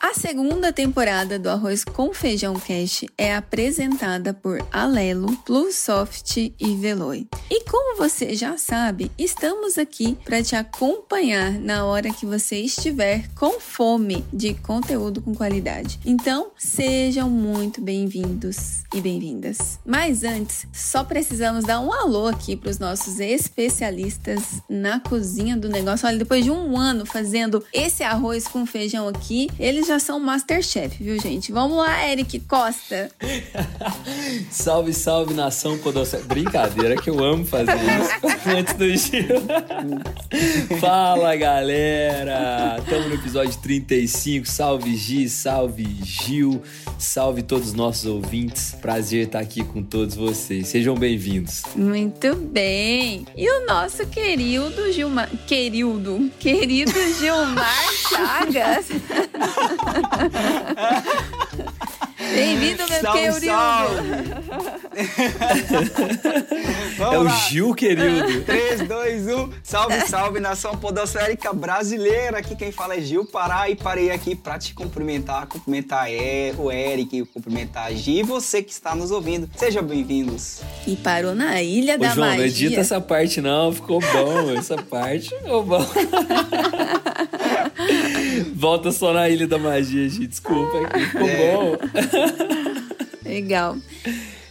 A segunda temporada do Arroz com Feijão Cash é apresentada por Alelo, Plusoft e Veloy. E como você já sabe, estamos aqui para te acompanhar na hora que você estiver com fome de conteúdo com qualidade. Então, sejam muito bem-vindos e bem-vindas. Mas antes, só precisamos dar um alô aqui para os nossos especialistas na cozinha do negócio. Olha, depois de um ano fazendo esse arroz com feijão aqui, eles já são Masterchef, viu, gente? Vamos lá, Eric Costa. salve, salve, nação Podocé. Brincadeira que eu amo fazer isso antes do Gil. Fala, galera! Estamos no episódio 35. Salve, Gi, salve, Gil. Salve todos os nossos ouvintes. Prazer estar aqui com todos vocês. Sejam bem-vindos. Muito bem. E o nosso querido Gilmar... Querido. Querido Gilmar Chagas. Bem-vindo, meu salve, querido! Salve. é o Gil, querido. 3, 2, 1. Salve, salve, nação podosférica brasileira. Aqui quem fala é Gil Pará e parei aqui para te cumprimentar, cumprimentar o Eric, cumprimentar a Gi e você que está nos ouvindo. Sejam bem-vindos. E parou na Ilha Ô, da João, Magia. não edita essa parte não, ficou bom. Essa parte ficou bom. Volta só na Ilha da Magia, gente. Desculpa, aqui ficou é. bom. Legal.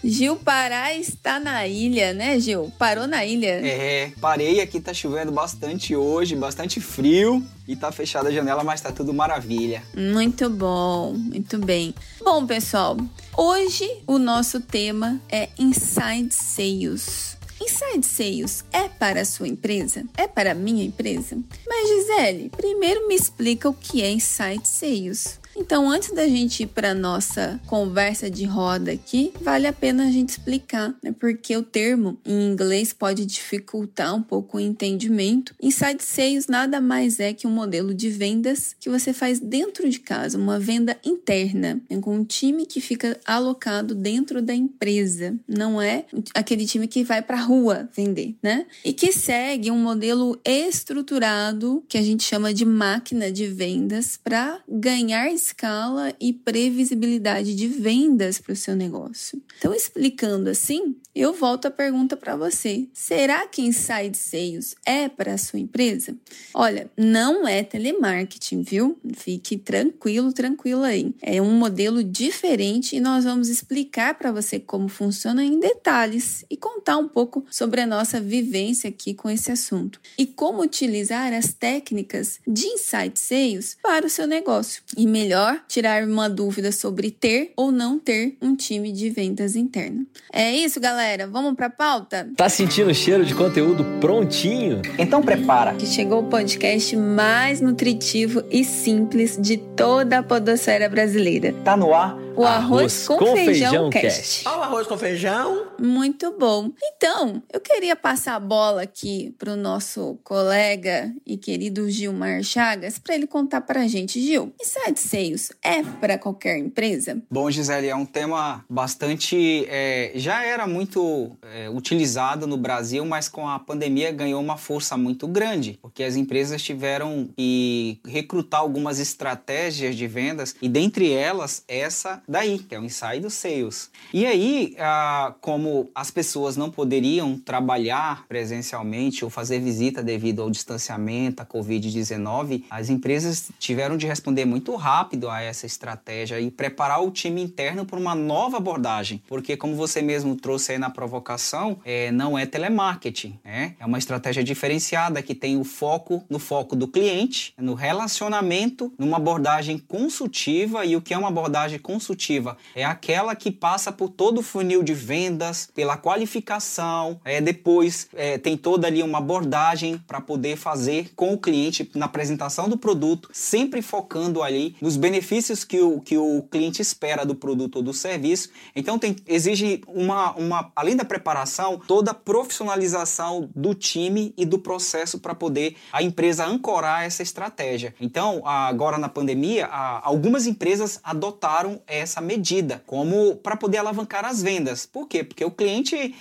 Gil Pará está na ilha, né, Gil? Parou na ilha. É, parei aqui, tá chovendo bastante hoje, bastante frio e tá fechada a janela, mas tá tudo maravilha. Muito bom, muito bem. Bom, pessoal, hoje o nosso tema é Inside Sales. Inside Sales é para a sua empresa? É para a minha empresa? Mas Gisele, primeiro me explica o que é Inside Sales. Então, antes da gente ir para nossa conversa de roda aqui, vale a pena a gente explicar, né? Porque o termo em inglês pode dificultar um pouco o entendimento. Inside Sales nada mais é que um modelo de vendas que você faz dentro de casa, uma venda interna, né? com um time que fica alocado dentro da empresa. Não é aquele time que vai para a rua vender, né? E que segue um modelo estruturado que a gente chama de máquina de vendas para ganhar escala e previsibilidade de vendas para o seu negócio. Então, explicando assim, eu volto a pergunta para você: será que Inside Sales é para a sua empresa? Olha, não é telemarketing, viu? Fique tranquilo, tranquilo aí. É um modelo diferente e nós vamos explicar para você como funciona em detalhes e contar um pouco sobre a nossa vivência aqui com esse assunto e como utilizar as técnicas de Inside Sales para o seu negócio e melhor melhor tirar uma dúvida sobre ter ou não ter um time de vendas interno. É isso, galera. Vamos para a pauta? Tá sentindo o cheiro de conteúdo prontinho? Então prepara. Que chegou o podcast mais nutritivo e simples de toda a podosfera brasileira. Tá no ar o arroz, arroz com, com, feijão, feijão cast. cast. Olha o arroz com feijão. Muito bom. Então, eu queria passar a bola aqui para o nosso colega e querido Gilmar Chagas para ele contar para a gente. Gil, inside sales é para qualquer empresa? Bom, Gisele, é um tema bastante. É, já era muito é, utilizado no Brasil, mas com a pandemia ganhou uma força muito grande, porque as empresas tiveram que recrutar algumas estratégias de vendas e dentre elas essa daí, que é o inside sales. E aí, ah, como as pessoas não poderiam trabalhar presencialmente ou fazer visita devido ao distanciamento, à Covid-19, as empresas tiveram de responder muito rápido a essa estratégia e preparar o time interno para uma nova abordagem. Porque, como você mesmo trouxe aí na provocação, é, não é telemarketing, né? é uma estratégia diferenciada que tem o foco no foco do cliente, no relacionamento, numa abordagem consultiva. E o que é uma abordagem consultiva? é aquela que passa por todo o funil de vendas, pela qualificação, é, depois é, tem toda ali uma abordagem para poder fazer com o cliente na apresentação do produto, sempre focando ali nos benefícios que o, que o cliente espera do produto ou do serviço. Então tem, exige uma, uma, além da preparação, toda a profissionalização do time e do processo para poder a empresa ancorar essa estratégia. Então, agora na pandemia, algumas empresas adotaram essa medida como para poder alavancar as vendas. Por quê? Porque o cliente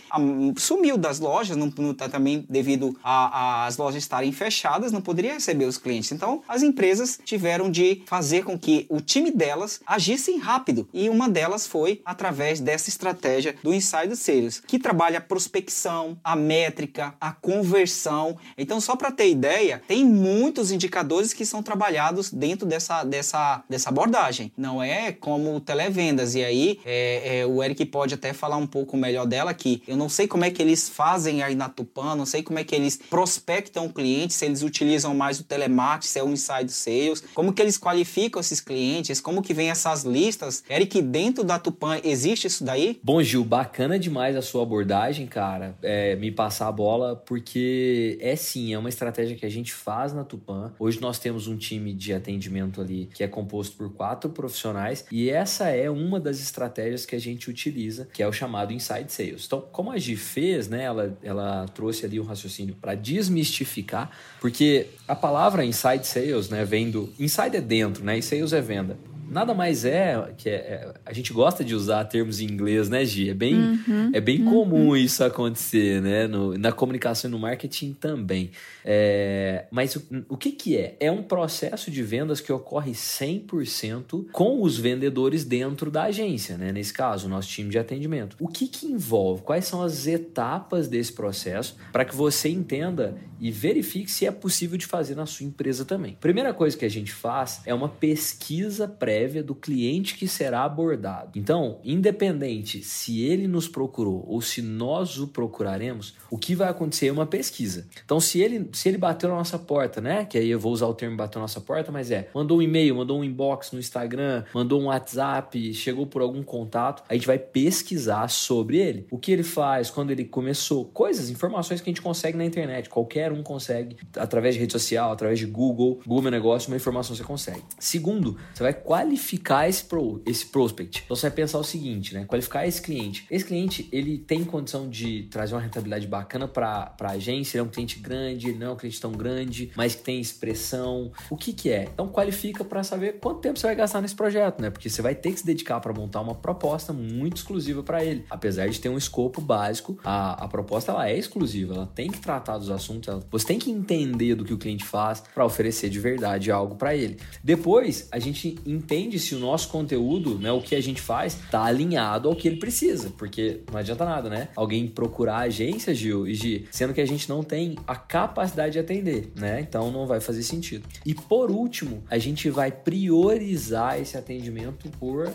sumiu das lojas, não, não tá também devido às lojas estarem fechadas, não poderia receber os clientes. Então, as empresas tiveram de fazer com que o time delas agissem rápido. E uma delas foi através dessa estratégia do Inside Sales, que trabalha a prospecção, a métrica, a conversão. Então, só para ter ideia, tem muitos indicadores que são trabalhados dentro dessa, dessa, dessa abordagem. Não é como televendas. E aí, é, é, o Eric pode até falar um pouco melhor dela aqui. Eu não sei como é que eles fazem aí na Tupan, não sei como é que eles prospectam o cliente, se eles utilizam mais o telemarketing, se é o inside sales, como que eles qualificam esses clientes, como que vem essas listas. Eric, dentro da Tupan existe isso daí? Bom, Gil, bacana demais a sua abordagem, cara. É, me passar a bola, porque é sim, é uma estratégia que a gente faz na Tupan. Hoje nós temos um time de atendimento ali que é composto por quatro profissionais e essa é uma das estratégias que a gente utiliza, que é o chamado Inside Sales. Então, como a Gi fez, né, ela, ela trouxe ali um raciocínio para desmistificar, porque a palavra Inside Sales, né, vem do... Inside é dentro, né, e Sales é venda nada mais é que é, é, a gente gosta de usar termos em inglês, né, Gi? É bem, uhum, é bem uhum. comum isso acontecer, né? No, na comunicação e no marketing também. É, mas o, o que, que é? É um processo de vendas que ocorre 100% com os vendedores dentro da agência, né? Nesse caso, o nosso time de atendimento. O que, que envolve? Quais são as etapas desse processo para que você entenda e verifique se é possível de fazer na sua empresa também? Primeira coisa que a gente faz é uma pesquisa prévia prévia do cliente que será abordado. Então, independente se ele nos procurou ou se nós o procuraremos, o que vai acontecer é uma pesquisa. Então, se ele, se ele bateu na nossa porta, né? Que aí eu vou usar o termo bateu na nossa porta, mas é, mandou um e-mail, mandou um inbox no Instagram, mandou um WhatsApp, chegou por algum contato, a gente vai pesquisar sobre ele. O que ele faz, quando ele começou, coisas, informações que a gente consegue na internet, qualquer um consegue, através de rede social, através de Google, Google Negócio, uma informação você consegue. Segundo, você vai qualificar esse, pro, esse prospect. Então você vai pensar o seguinte, né? Qualificar esse cliente. Esse cliente, ele tem condição de trazer uma rentabilidade bacana para a agência, ele é um cliente grande, ele não é um cliente tão grande, mas que tem expressão. O que que é? Então qualifica para saber quanto tempo você vai gastar nesse projeto, né? Porque você vai ter que se dedicar para montar uma proposta muito exclusiva para ele. Apesar de ter um escopo básico, a, a proposta ela é exclusiva, ela tem que tratar dos assuntos, ela, você tem que entender do que o cliente faz para oferecer de verdade algo para ele. Depois, a gente entende entende se o nosso conteúdo, né, o que a gente faz, tá alinhado ao que ele precisa, porque não adianta nada, né? Alguém procurar a agência, Gil e Gi, sendo que a gente não tem a capacidade de atender, né? Então não vai fazer sentido. E por último, a gente vai priorizar esse atendimento por,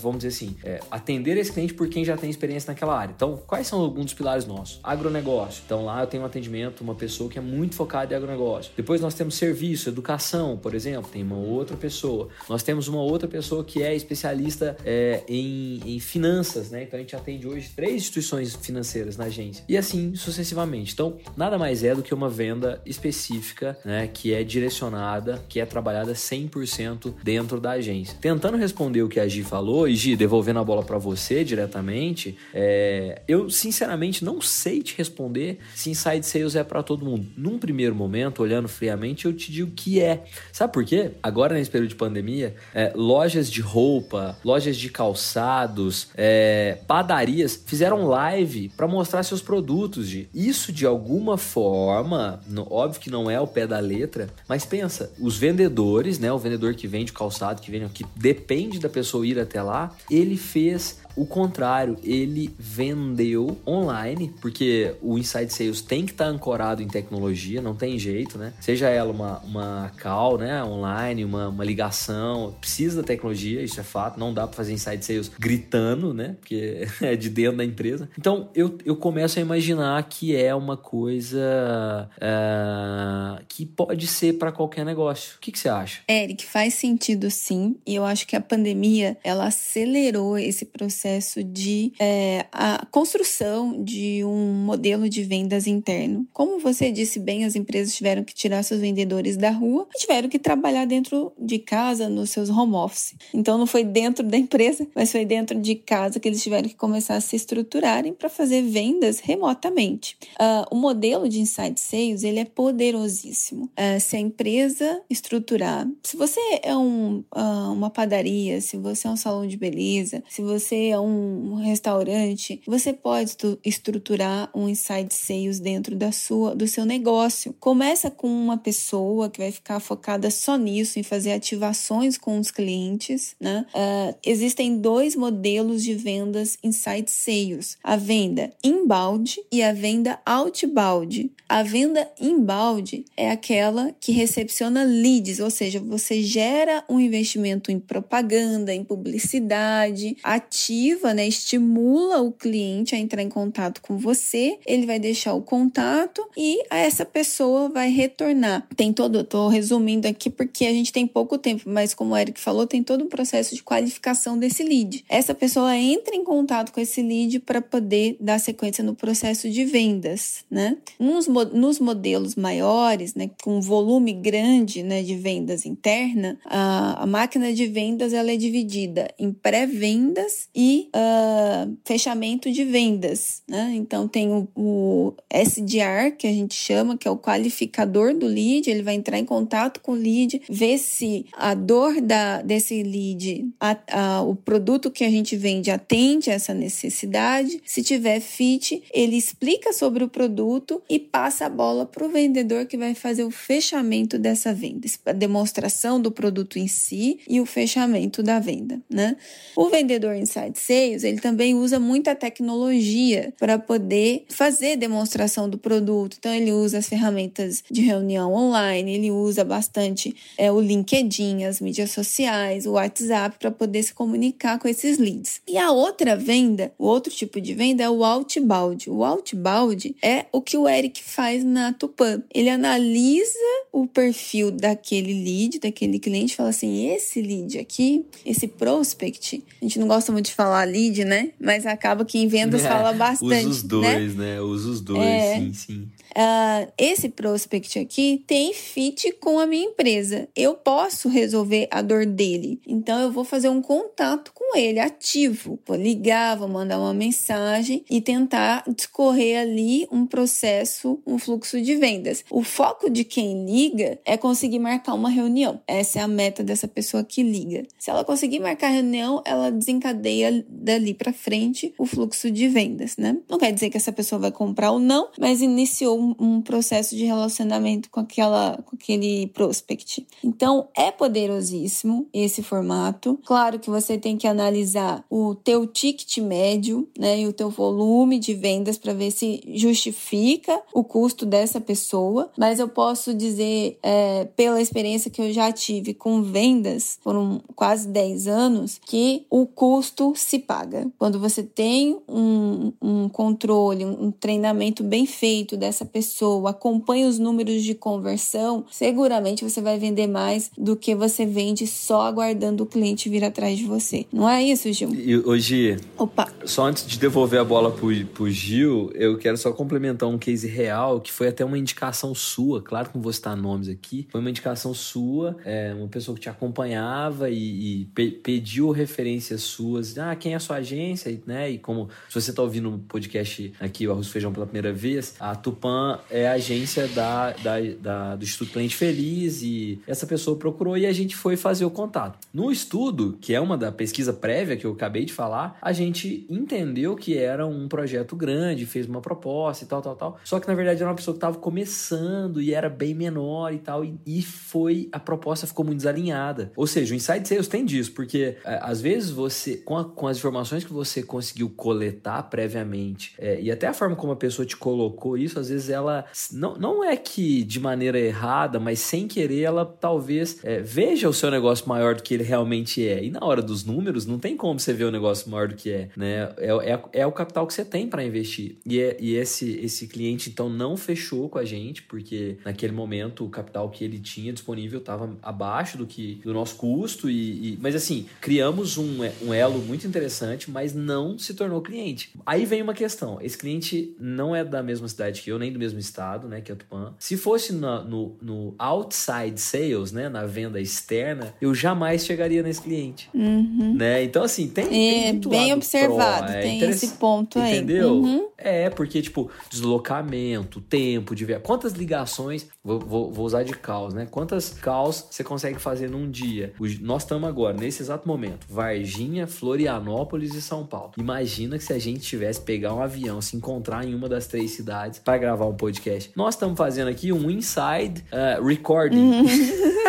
vamos dizer assim, é, atender esse cliente por quem já tem experiência naquela área. Então, quais são alguns dos pilares nossos? Agronegócio. Então lá eu tenho um atendimento, uma pessoa que é muito focada em agronegócio. Depois nós temos serviço, educação, por exemplo, tem uma outra pessoa. Nós temos uma outra pessoa que é especialista é, em, em, finanças, né? Então a gente atende hoje três instituições financeiras na agência e assim sucessivamente. Então nada mais é do que uma venda específica, né? Que é direcionada, que é trabalhada 100% dentro da agência. Tentando responder o que a Gi falou e Gi devolvendo a bola para você diretamente, é, eu sinceramente não sei te responder se inside sales é para todo mundo. Num primeiro momento, olhando friamente, eu te digo que é. Sabe por quê? Agora nesse período de pandemia, é, lojas de roupa, lojas de calçados, é, padarias fizeram live para mostrar seus produtos. De isso de alguma forma, no, óbvio que não é o pé da letra, mas pensa, os vendedores, né, o vendedor que vende calçado, que vende, que depende da pessoa ir até lá, ele fez o contrário, ele vendeu online, porque o Inside Sales tem que estar tá ancorado em tecnologia, não tem jeito, né? Seja ela uma, uma call, né, online, uma, uma ligação, precisa da tecnologia, isso é fato, não dá para fazer Inside Sales gritando, né? Porque é de dentro da empresa. Então, eu, eu começo a imaginar que é uma coisa é, que pode ser para qualquer negócio. O que, que você acha? Eric, faz sentido sim, e eu acho que a pandemia, ela acelerou esse processo de é, a construção de um modelo de vendas interno. Como você disse bem, as empresas tiveram que tirar seus vendedores da rua e tiveram que trabalhar dentro de casa, nos seus home office. Então não foi dentro da empresa, mas foi dentro de casa que eles tiveram que começar a se estruturarem para fazer vendas remotamente. Uh, o modelo de inside sales ele é poderosíssimo. Uh, se a empresa estruturar, se você é um, uh, uma padaria, se você é um salão de beleza, se você um restaurante, você pode estruturar um inside sales dentro da sua, do seu negócio. Começa com uma pessoa que vai ficar focada só nisso, em fazer ativações com os clientes. Né? Uh, existem dois modelos de vendas inside sales: a venda inbound e a venda outbound. A venda inbound é aquela que recepciona leads, ou seja, você gera um investimento em propaganda, em publicidade, ativa, né, estimula o cliente a entrar em contato com você, ele vai deixar o contato e essa pessoa vai retornar. Tem todo, eu tô resumindo aqui porque a gente tem pouco tempo, mas como o Eric falou, tem todo um processo de qualificação desse lead. Essa pessoa entra em contato com esse lead para poder dar sequência no processo de vendas, né? Nos, nos modelos maiores, né, com volume grande, né, de vendas interna, a, a máquina de vendas ela é dividida em pré-vendas e uh, fechamento de vendas, né? Então tem o, o SDR que a gente chama, que é o qualificador do lead, ele vai entrar em contato com o lead, ver se a dor da, desse lead, a, a, o produto que a gente vende atende essa necessidade. Se tiver fit, ele explica sobre o produto e passa a bola para o vendedor que vai fazer o fechamento dessa venda, a demonstração do produto em si e o fechamento da venda, né? O vendedor Inside Sales, ele também usa muita tecnologia para poder fazer demonstração do produto. Então ele usa as ferramentas de reunião online, ele usa bastante é, o LinkedIn, as mídias sociais, o WhatsApp para poder se comunicar com esses leads. E a outra venda, o outro tipo de venda é o outbound. O outbound é o que o Eric faz na Tupan. Ele analisa o perfil daquele lead, daquele cliente, fala assim: esse lead aqui, esse prospect, a gente não gosta muito de falar lead, né? Mas acaba que em vendas é, fala bastante. Usa os dois, né? né? Usa os dois, é, sim, sim. Uh, esse prospect aqui tem fit com a minha empresa. Eu posso resolver a dor dele. Então eu vou fazer um contato com ele ativo. Vou ligar, vou mandar uma mensagem e tentar discorrer ali um processo, um fluxo de vendas. O foco de quem liga é conseguir marcar uma reunião. Essa é a meta dessa pessoa que liga. Se ela conseguir marcar reunião, ela desencadeia dali para frente o fluxo de vendas, né? Não quer dizer que essa pessoa vai comprar ou não, mas iniciou um, processo de relacionamento com, aquela, com aquele prospect. Então, é poderosíssimo esse formato. Claro que você tem que analisar o teu ticket médio, né, e o teu volume de vendas para ver se justifica o custo dessa pessoa. Mas eu posso dizer, é, pela experiência que eu já tive com vendas, foram quase 10 anos, que o custo se paga. Quando você tem um, um controle, um treinamento bem feito dessa pessoa, acompanha os números de conversão, seguramente você vai vender mais do que você vende só aguardando o cliente vir atrás de você. Não é isso, Gil? E hoje, Opa. só antes de devolver a bola pro, pro Gil, eu quero só complementar um case real que foi até uma indicação sua, claro que não vou citar nomes aqui, foi uma indicação sua, é, uma pessoa que te acompanhava e, e pe pediu referências suas, ah, quem é a sua agência, né? E como se você tá ouvindo o um podcast aqui, o Arroz Feijão pela primeira vez, a Tupan é a agência da, da, da, do Instituto Cliente Feliz e essa pessoa procurou e a gente foi fazer o contato. No estudo, que é uma da pesquisa prévia que eu acabei de falar, a gente entendeu que era um projeto grande, fez uma proposta e tal, tal, tal. Só que na verdade era uma pessoa que estava começando e era bem menor e tal. E, e foi, a proposta ficou muito desalinhada. Ou seja, o Inside Sales tem disso, porque é, às vezes você, com, a, com as informações que você conseguiu coletar previamente, é, e até a forma como a pessoa te colocou isso, às vezes ela, não, não é que de maneira errada, mas sem querer, ela talvez é, veja o seu negócio maior do que ele realmente é. E na hora dos números, não tem como você ver o negócio maior do que é, né? É, é, é o capital que você tem para investir. E, é, e esse, esse cliente, então, não fechou com a gente, porque naquele momento o capital que ele tinha disponível estava abaixo do que do nosso custo. E, e, mas assim, criamos um, um elo muito interessante, mas não se tornou cliente. Aí vem uma questão: esse cliente não é da mesma cidade que eu, nem do mesmo estado, né? Que é o Tupã. Se fosse no, no, no outside sales, né? Na venda externa, eu jamais chegaria nesse cliente. Uhum. Né? Então, assim, tem. É, tem bem observado, é tem esse ponto aí. Entendeu? Uhum. É, porque, tipo, deslocamento, tempo de ver. Quantas ligações, vou, vou, vou, usar de caos, né? Quantas caos você consegue fazer num dia? Nós estamos agora, nesse exato momento, Varginha, Florianópolis e São Paulo. Imagina que se a gente tivesse pegar um avião, se encontrar em uma das três cidades para gravar um podcast. Nós estamos fazendo aqui um inside uh, recording. Uhum.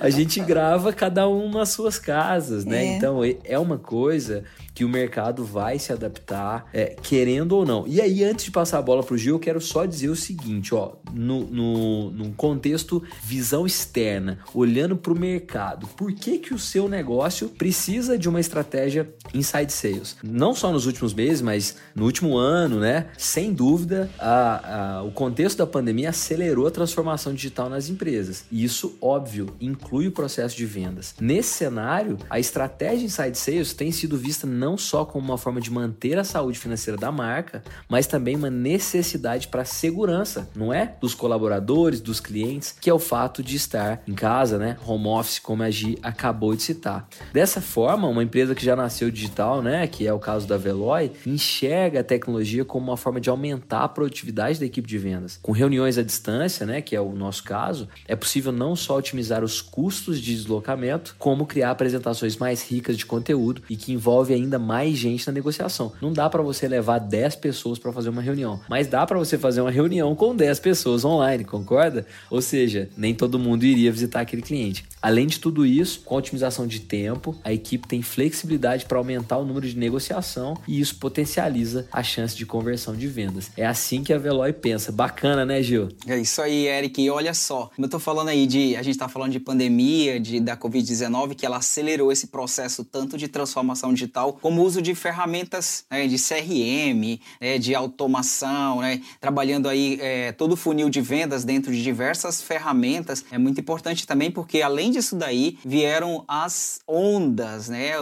a gente grava cada um nas suas casas, né? É. Então é uma coisa que o mercado vai se adaptar, é, querendo ou não. E aí, antes de passar a bola para o Gil, eu quero só dizer o seguinte: ó, no, no, no contexto visão externa, olhando para o mercado, por que, que o seu negócio precisa de uma estratégia inside sales? Não só nos últimos meses, mas no último ano, né? Sem dúvida, a, a, o contexto da pandemia acelerou a transformação digital nas empresas. E isso, óbvio, inclui o processo de vendas. Nesse cenário, a estratégia inside sales tem sido vista não só como uma forma de manter a saúde financeira da marca, mas também uma necessidade para segurança, não é? Dos colaboradores, dos clientes, que é o fato de estar em casa, né? Home office, como a Gi acabou de citar. Dessa forma, uma empresa que já nasceu digital, né? Que é o caso da Veloy, enxerga a tecnologia como uma forma de aumentar a produtividade da equipe de vendas. Com reuniões à distância, né? Que é o nosso caso, é possível não só otimizar os custos de deslocamento, como criar apresentações mais ricas de conteúdo e que envolve ainda mais gente na negociação. Não dá para você levar 10 pessoas para fazer uma reunião, mas dá para você fazer uma reunião com 10 pessoas online, concorda? Ou seja, nem todo mundo iria visitar aquele cliente. Além de tudo isso, com a otimização de tempo, a equipe tem flexibilidade para aumentar o número de negociação e isso potencializa a chance de conversão de vendas. É assim que a Veloy pensa. Bacana, né, Gil? É isso aí, Eric. E olha só, eu tô falando aí de. A gente tá falando de pandemia, de, da Covid-19, que ela acelerou esse processo tanto de transformação digital como uso de ferramentas né, de CRM, né, de automação, né, trabalhando aí é, todo o funil de vendas dentro de diversas ferramentas. É muito importante também porque além além disso daí, vieram as ondas, né?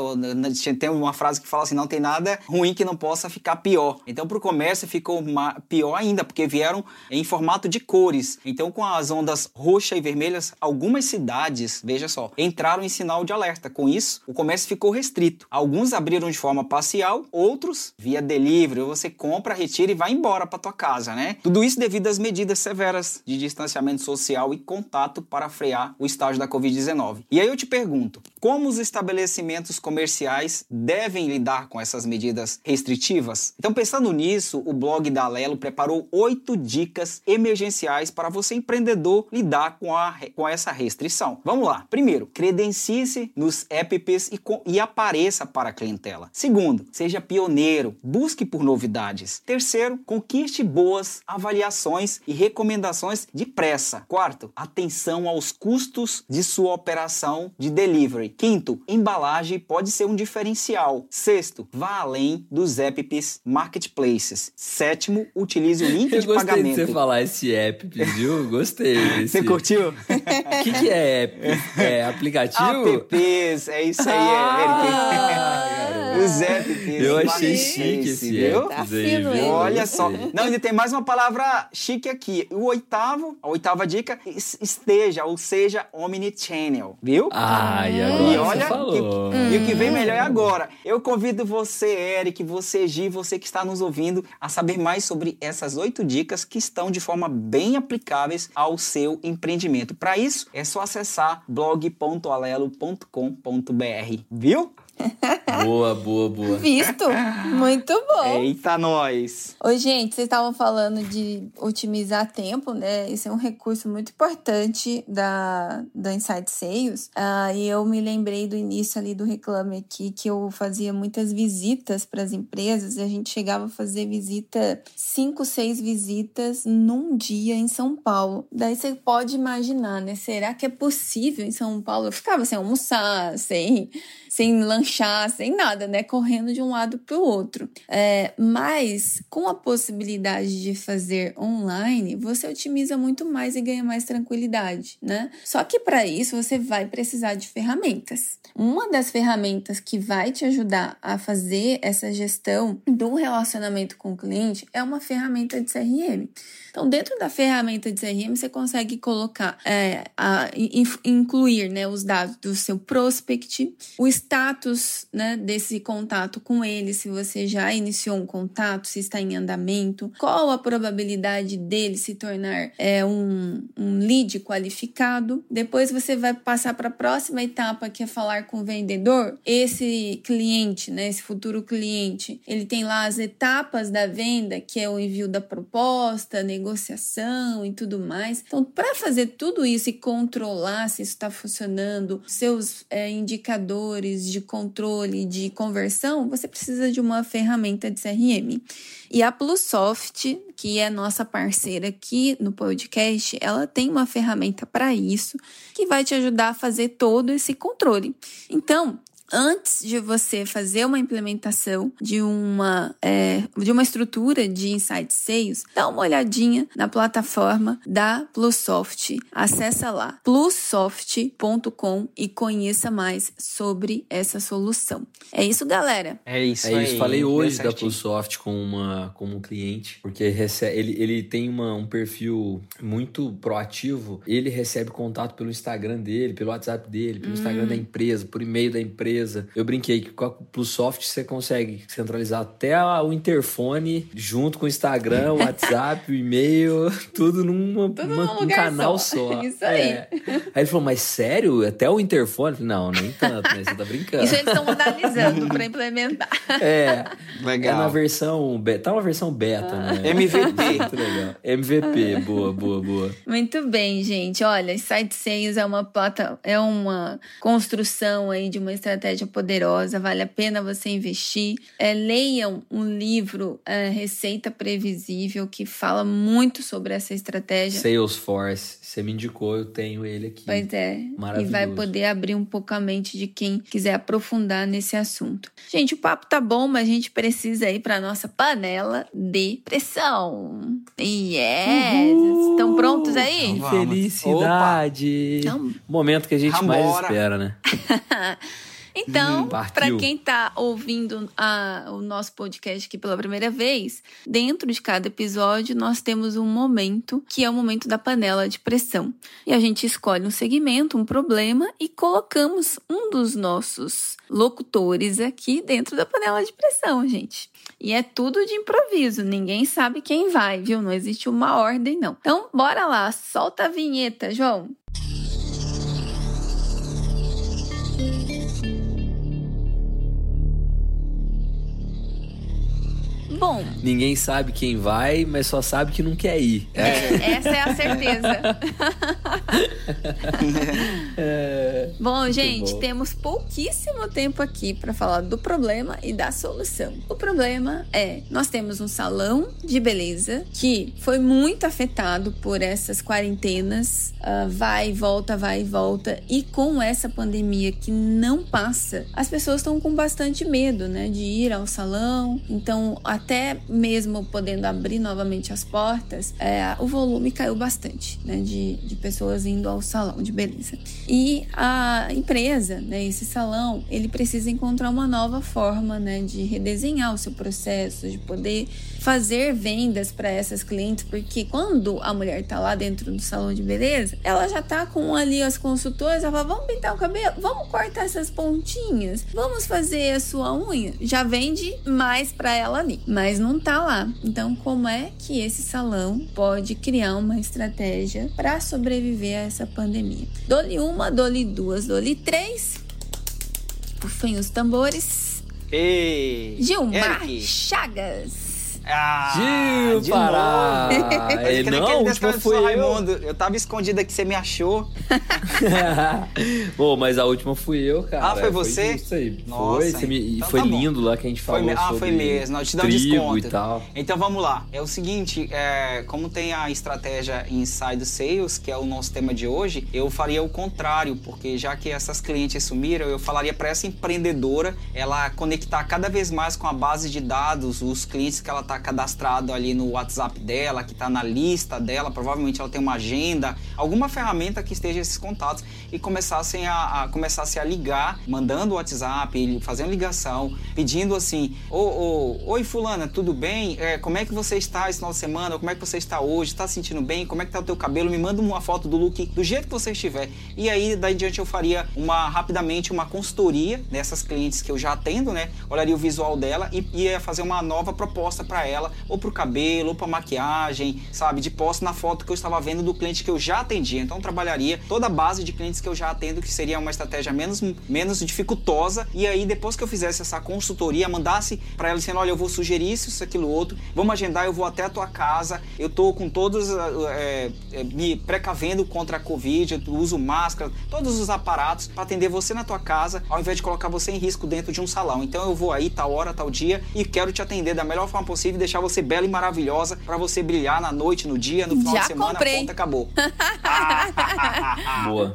Tem uma frase que fala assim: não tem nada ruim que não possa ficar pior. Então, para o comércio ficou pior ainda, porque vieram em formato de cores. Então, com as ondas roxa e vermelhas, algumas cidades, veja só, entraram em sinal de alerta. Com isso, o comércio ficou restrito. Alguns abriram de forma parcial, outros via delivery. Você compra, retira e vai embora para tua casa, né? Tudo isso devido às medidas severas de distanciamento social e contato para frear o estágio da Covid-19. E aí eu te pergunto, como os estabelecimentos comerciais devem lidar com essas medidas restritivas? Então, pensando nisso, o blog da Alelo preparou oito dicas emergenciais para você, empreendedor, lidar com, a, com essa restrição. Vamos lá. Primeiro, credencie-se nos apps e, e apareça para a clientela. Segundo, seja pioneiro, busque por novidades. Terceiro, conquiste boas avaliações e recomendações depressa. Quarto, atenção aos custos de sua operação de delivery. Quinto, embalagem pode ser um diferencial. Sexto, vá além dos apps marketplaces. Sétimo, utilize o link Eu de pagamento. Eu gostei de você falar esse app, viu? Gostei. Desse... Você curtiu? O que, que é app? É aplicativo? Apps, é isso aí, ah, Eric. Os apps. Eu achei chique esse viu? Tá? Olha só. Não, ainda tem mais uma palavra chique aqui. O oitavo, a oitava dica, esteja, ou seja, omnichannel, viu? Ah, e agora e olha, você falou. Que, e o que vem melhor é agora. Eu convido você, Eric, você, Gi, você que está nos ouvindo, a saber mais sobre essas oito dicas que estão de forma bem aplicáveis ao seu empreendimento. Para isso, é só acessar blog.alelo.com.br, viu? Boa, boa, boa. Visto? Muito bom. Eita, nós! Oi, gente, vocês estavam falando de otimizar tempo, né? Esse é um recurso muito importante da, da Insight Sales. Ah, e eu me lembrei do início ali do Reclame Aqui, que eu fazia muitas visitas para as empresas e a gente chegava a fazer visita, cinco, seis visitas num dia em São Paulo. Daí você pode imaginar, né? Será que é possível em São Paulo? Eu ficava sem almoçar, sem sem lanchar, sem nada, né? Correndo de um lado para o outro. É, mas com a possibilidade de fazer online, você otimiza muito mais e ganha mais tranquilidade, né? Só que para isso você vai precisar de ferramentas. Uma das ferramentas que vai te ajudar a fazer essa gestão do relacionamento com o cliente é uma ferramenta de CRM. Então, dentro da ferramenta de CRM, você consegue colocar, é, a, incluir né, os dados do seu prospect, o status né, desse contato com ele, se você já iniciou um contato, se está em andamento, qual a probabilidade dele se tornar é, um, um lead qualificado. Depois você vai passar para a próxima etapa, que é falar com o vendedor. Esse cliente, né, esse futuro cliente, ele tem lá as etapas da venda, que é o envio da proposta, negociação e tudo mais. Então, para fazer tudo isso e controlar se isso está funcionando, seus é, indicadores de controle, de conversão, você precisa de uma ferramenta de CRM. E a Plusoft, que é nossa parceira aqui no podcast, ela tem uma ferramenta para isso que vai te ajudar a fazer todo esse controle. Então, antes de você fazer uma implementação de uma, é, de uma estrutura de Insight Sales, dá uma olhadinha na plataforma da Plusoft. Acesse lá plussoft.com e conheça mais sobre essa solução. É isso, galera. É isso é isso. Aí. Falei hoje da Plusoft com, uma, com um cliente, porque recebe, ele, ele tem uma, um perfil muito proativo. Ele recebe contato pelo Instagram dele, pelo WhatsApp dele, pelo hum. Instagram da empresa, por e-mail da empresa empresa. Eu brinquei que com a Plusoft você consegue centralizar até o interfone junto com o Instagram, o WhatsApp, o e-mail, tudo numa, tudo uma, num, canal só. só. Isso aí. É. Aí ele falou, mas sério? Até o interfone? Não, nem tanto, né? Você tá brincando. Isso eles estão analisando para implementar. É. Legal. É na versão. Tá uma versão beta, ah. né? MVP. Muito legal. MVP, boa, boa, boa. Muito bem, gente. Olha, Site Sales é uma plata, é uma construção aí de uma estratégia estratégia poderosa, vale a pena você investir. É, leiam um livro, é, Receita Previsível, que fala muito sobre essa estratégia. Salesforce, você me indicou, eu tenho ele aqui. Pois é, e vai poder abrir um pouco a mente de quem quiser aprofundar nesse assunto. Gente, o papo tá bom, mas a gente precisa ir para nossa panela de pressão. Yes! Uhul. Estão prontos aí? Felicidade! Então, Momento que a gente Vambora. mais espera, né? Então, hum, para quem está ouvindo a, o nosso podcast aqui pela primeira vez, dentro de cada episódio nós temos um momento que é o momento da panela de pressão. E a gente escolhe um segmento, um problema e colocamos um dos nossos locutores aqui dentro da panela de pressão, gente. E é tudo de improviso, ninguém sabe quem vai, viu? Não existe uma ordem, não. Então, bora lá, solta a vinheta, João. Bom. Ninguém sabe quem vai, mas só sabe que não quer ir. É, essa é a certeza. é, bom, gente, bom. temos pouquíssimo tempo aqui para falar do problema e da solução. O problema é: nós temos um salão de beleza que foi muito afetado por essas quarentenas, uh, vai e volta, vai e volta, e com essa pandemia que não passa, as pessoas estão com bastante medo, né, de ir ao salão. Então, a até mesmo podendo abrir novamente as portas, é, o volume caiu bastante, né, de, de pessoas indo ao salão de beleza. E a empresa, né, esse salão, ele precisa encontrar uma nova forma, né, de redesenhar o seu processo, de poder fazer vendas para essas clientes, porque quando a mulher tá lá dentro do salão de beleza, ela já tá com ali as consultoras, ela fala: "Vamos pintar o cabelo, vamos cortar essas pontinhas, vamos fazer a sua unha". Já vende mais para ela ali mas não tá lá. Então, como é que esse salão pode criar uma estratégia para sobreviver a essa pandemia? Dole uma, dole duas, dole três. Rufem os tambores. Ei, Gilmar Eric. Chagas. Ah, Gil de Pará! É, não, que a última São eu. Raimundo. Eu tava escondido aqui, você me achou. Pô, mas a última fui eu, cara. Ah, foi você? justo aí. Nossa, foi, você me- e então foi tá lindo lá que a gente Foi falou me- ah, foi mesmo. Nós te damos desconto. e tal. Então vamos lá. É o seguinte, é, como tem a estratégia Inside Sales, que é o nosso tema de hoje, eu faria o contrário, porque já que essas clientes sumiram, eu falaria para essa empreendedora ela conectar cada vez mais com a base de dados, os clientes que ela está cadastrado ali no WhatsApp dela, que está na lista dela, provavelmente ela tem uma agenda, alguma ferramenta que esteja esses contatos e começassem a, a começasse a ligar, mandando WhatsApp, fazendo ligação, pedindo assim, ô, oi fulana, tudo bem? É, como é que você está esse final de semana? Como é que você está hoje? Está se sentindo bem? Como é que tá o teu cabelo? Me manda uma foto do look do jeito que você estiver. E aí, daí em diante eu faria uma rapidamente uma consultoria nessas clientes que eu já atendo, né? Olharia o visual dela e ia fazer uma nova proposta para ela, ou pro cabelo, ou pra maquiagem, sabe? De posse na foto que eu estava vendo do cliente que eu já atendia. Então trabalharia toda a base de clientes que eu já atendo, que seria uma estratégia menos, menos dificultosa. E aí, depois que eu fizesse essa consultoria, mandasse para ela dizendo: olha, eu vou sugerir isso, isso, aquilo, outro, vamos agendar, eu vou até a tua casa, eu tô com todos é, me precavendo contra a Covid, eu uso máscara, todos os aparatos para atender você na tua casa, ao invés de colocar você em risco dentro de um salão. Então eu vou aí, tal hora, tal dia, e quero te atender da melhor forma possível e deixar você bela e maravilhosa para você brilhar na noite, no dia, no final Já de semana, comprei. a conta acabou. Boa.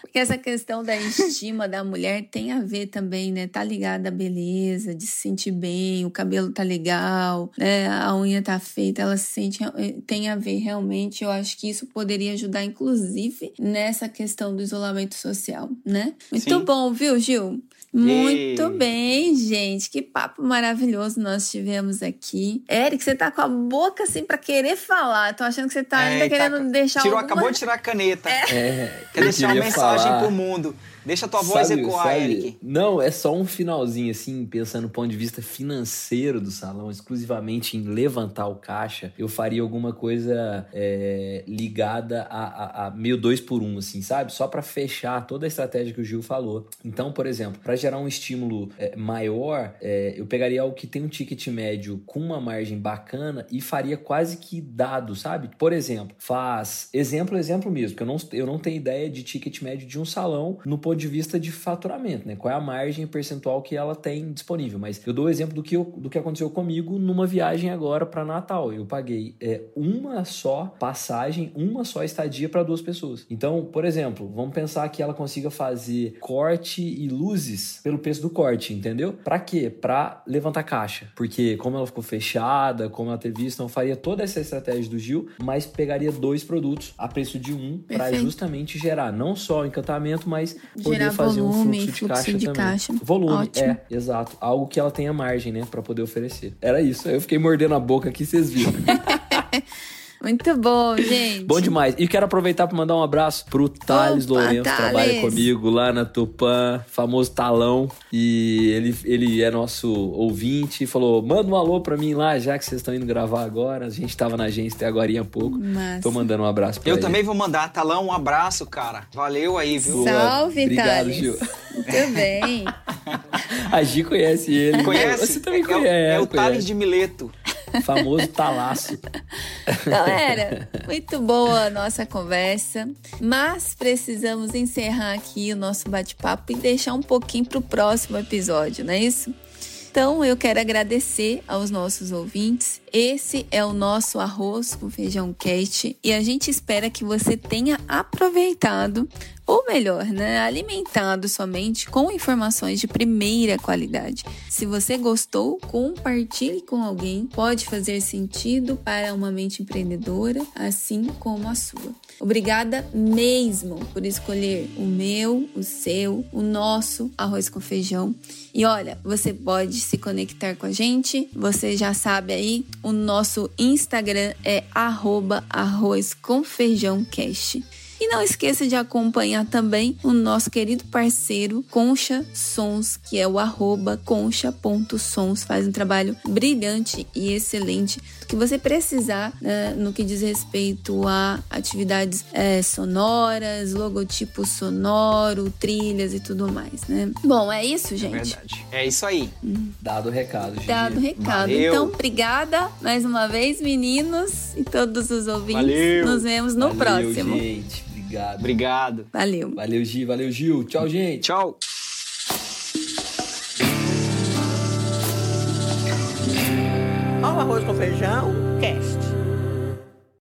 Porque essa questão da estima da mulher tem a ver também, né? Tá ligada à beleza, de se sentir bem, o cabelo tá legal, né? A unha tá feita, ela se sente. Tem a ver realmente. Eu acho que isso poderia ajudar, inclusive, nessa questão do isolamento social, né? Muito Sim. bom, viu, Gil? Muito Ei. bem, gente. Que papo maravilhoso nós tivemos aqui. Eric, você tá com a boca assim pra querer falar. Tô achando que você tá ainda É, querendo tá- deixar tirou, alguma... Acabou de tirar a caneta. É, Quer deixar uma mensagem falar- pro mundo. Deixa a tua voz Sabe- ecoar, sabe- Eric. Não, é só um finalzinho, assim, pensando do ponto de vista financeiro do salão, exclusivamente em levantar o caixa, eu faria alguma coisa é, ligada a, a- a meio dois por um, assim, sabe? Só para fechar toda a estratégia que o Gil falou. Então, por exemplo, para gerar um estímulo é, maior, é, eu pegaria algo que tem um ticket médio com uma margem bacana e faria quase que dado, sabe? Por exemplo, faz exemplo, exemplo mesmo, que eu não, eu não tenho ideia de ticket médio de um salão no ponto de vista de faturamento, né? Qual é a margem percentual que ela tem disponível. Mas eu dou o exemplo do que, eu- do que aconteceu comigo numa viagem agora para Natal. Eu paguei é, uma só passagem, uma só estadia para duas pessoas. Então, por exemplo, vamos pensar que ela consiga fazer corte e luzes pelo preço do corte, entendeu? Para quê? Para levantar caixa. Porque como ela ficou fechada, como ela teve visto, não faria toda essa estratégia do Gil, mas pegaria dois produtos a preço de um para justamente gerar não só o encantamento, mas poder Gerar fazer um volume, fluxo de fluxo caixa de também. caixa. Volume, Ótimo. é, exato. Algo que ela tenha margem, né, para poder oferecer. Era isso. Eu fiquei mordendo a boca aqui, vocês viram. Muito bom, gente. Bom demais. E quero aproveitar para mandar um abraço pro Thales Opa, Lourenço, que trabalha Thales. comigo lá na Tupã, famoso talão. E ele, ele é nosso ouvinte e falou: manda um alô pra mim lá, já que vocês estão indo gravar agora. A gente tava na agência até agora há pouco. Massa. Tô mandando um abraço pra Eu ele. também vou mandar, Talão, um abraço, cara. Valeu aí, viu? Boa. Salve, Obrigado, Thales. Gil. Muito bem. A Gi conhece ele. Conhece? Você também é, o- conhece. é o conhece. Thales de Mileto. Famoso talaço. Galera, muito boa a nossa conversa, mas precisamos encerrar aqui o nosso bate-papo e deixar um pouquinho para o próximo episódio, não é isso? Então eu quero agradecer aos nossos ouvintes. Esse é o nosso arroz com feijão cast e a gente espera que você tenha aproveitado, ou melhor, né, alimentado somente com informações de primeira qualidade. Se você gostou, compartilhe com alguém. Pode fazer sentido para uma mente empreendedora, assim como a sua. Obrigada mesmo por escolher o meu, o seu, o nosso arroz com feijão. E olha, você pode se conectar com a gente. Você já sabe aí, o nosso Instagram é arroba arroz com feijão cast. E não esqueça de acompanhar também o nosso querido parceiro Concha Sons, que é o arroba concha.sons. Faz um trabalho brilhante e excelente que você precisar né, no que diz respeito a atividades é, sonoras, logotipo sonoro, trilhas e tudo mais, né? Bom, é isso, gente. É verdade. É isso aí. Dado o recado, gente. Dado o recado. Valeu. Então, obrigada mais uma vez, meninos e todos os ouvintes. Valeu. Nos vemos no Valeu, próximo. gente. Obrigado. Obrigado. Valeu. Valeu, Gi. Valeu, Gil. Tchau, gente. Tchau. Arroz com feijão, cast.